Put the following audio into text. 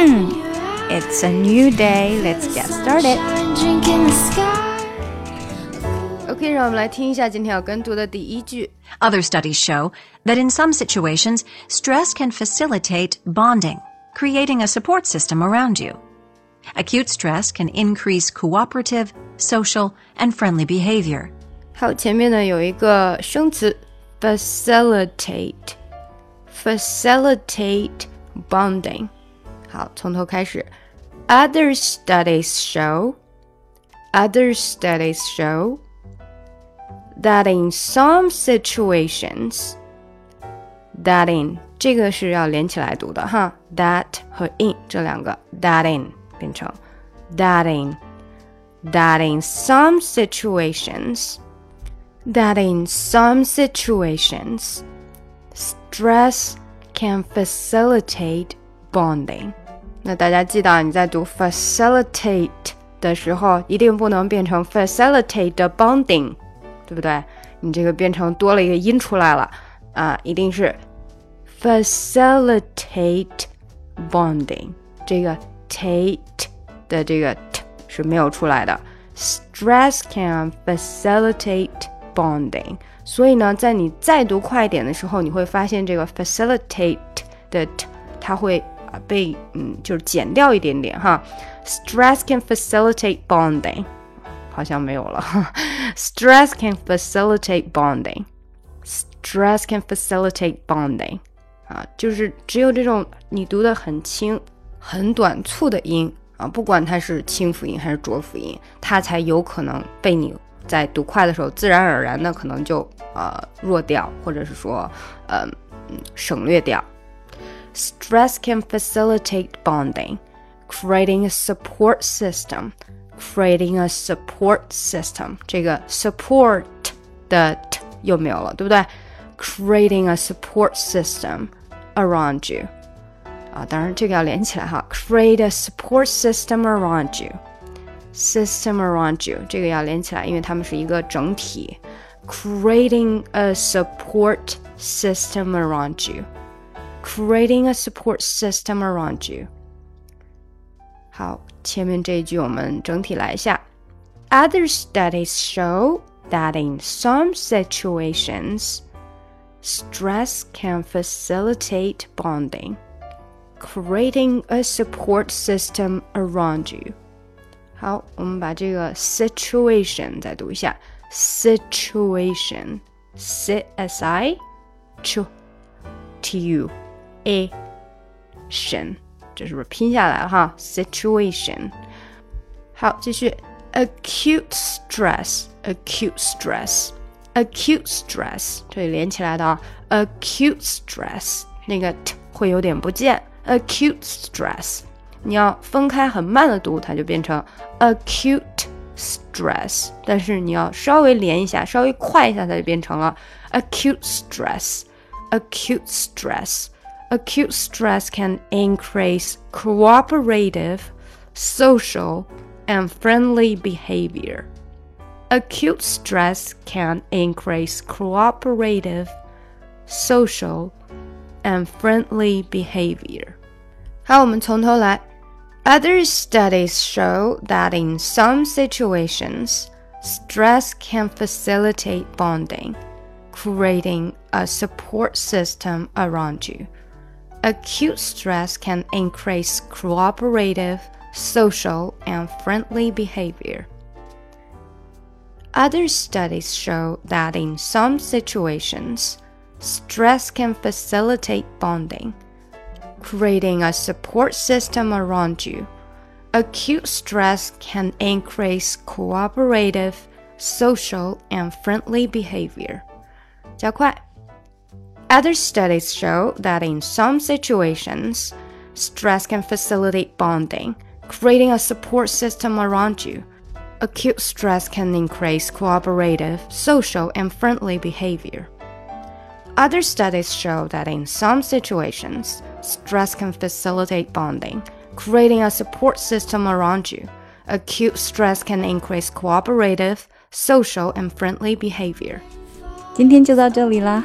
it's a new day. Let's get started. OK，让我们来听一下今天要跟读的第一句。Other studies show that in some situations, stress can facilitate bonding, creating a support system around you. Acute stress can increase cooperative, social, and friendly behavior. 好，前面呢有一个生词 facilitate。facilitate bonding。 好，从头开始。Other studies show, other studies show that in some situations, that in 这个是要连起来读的哈，that 和 in 这两个 that in 变成 that in that in some situations that in some situations stress can facilitate bonding。 那大家记得，你在读 facilitate 的时候，一定不能变成 facilitate bonding，对不对？你这个变成多了一个音出来了啊，一定是 facilitate bonding。这个 tate 的这个 t 是没有出来的。Stress can facilitate bonding。所以呢，在你再读快一点的时候，你会发现这个 facilitate 的 t 它会被嗯就是减掉一点点哈。Stress can facilitate bonding，好像没有了。Stress can facilitate bonding。Stress can facilitate bonding。啊，就是只有这种你读的很轻、很短促的音啊，不管它是清辅音还是浊辅音，它才有可能被你。在读快的时候，自然而然的可能就呃弱掉，或者是说呃省略掉。Stress can facilitate bonding, creating a support system. Creating a support system，这个 support 的 t 又没有了，对不对？Creating a support system around you，啊，当然这个要连起来哈。Create a support system around you。system around you，这个要连起来，因为它们是一个整体。Creating a support system around you. Creating a support system around you. 好，前面这一句我们整体来一下。Other studies show that in some situations, stress can facilitate bonding, creating a support system around you. 好，我们把这个 situation 再读一下，situation，c s i c t u a tion，这是不是拼下来了哈？situation。好，继续，acute stress，acute stress，acute stress，这里连起来的啊，acute stress，那个 t 会有点不见，acute stress。你要分开很慢的读，它就变成 acute stress。但是你要稍微连一下，稍微快一下，它就变成了 acute stress。acute stress。 acute stress can increase cooperative, social, and friendly behavior. Acute stress can increase cooperative, social, and friendly behavior. 好，我们从头来。other studies show that in some situations, stress can facilitate bonding, creating a support system around you. Acute stress can increase cooperative, social, and friendly behavior. Other studies show that in some situations, stress can facilitate bonding creating a support system around you. Acute stress can increase cooperative, social, and friendly behavior. 加快. Other studies show that in some situations, stress can facilitate bonding, creating a support system around you. Acute stress can increase cooperative, social, and friendly behavior. Other studies show that in some situations, stress can facilitate bonding, creating a support system around you. Acute stress can increase cooperative, social, and friendly behavior. 今天就到这里啦！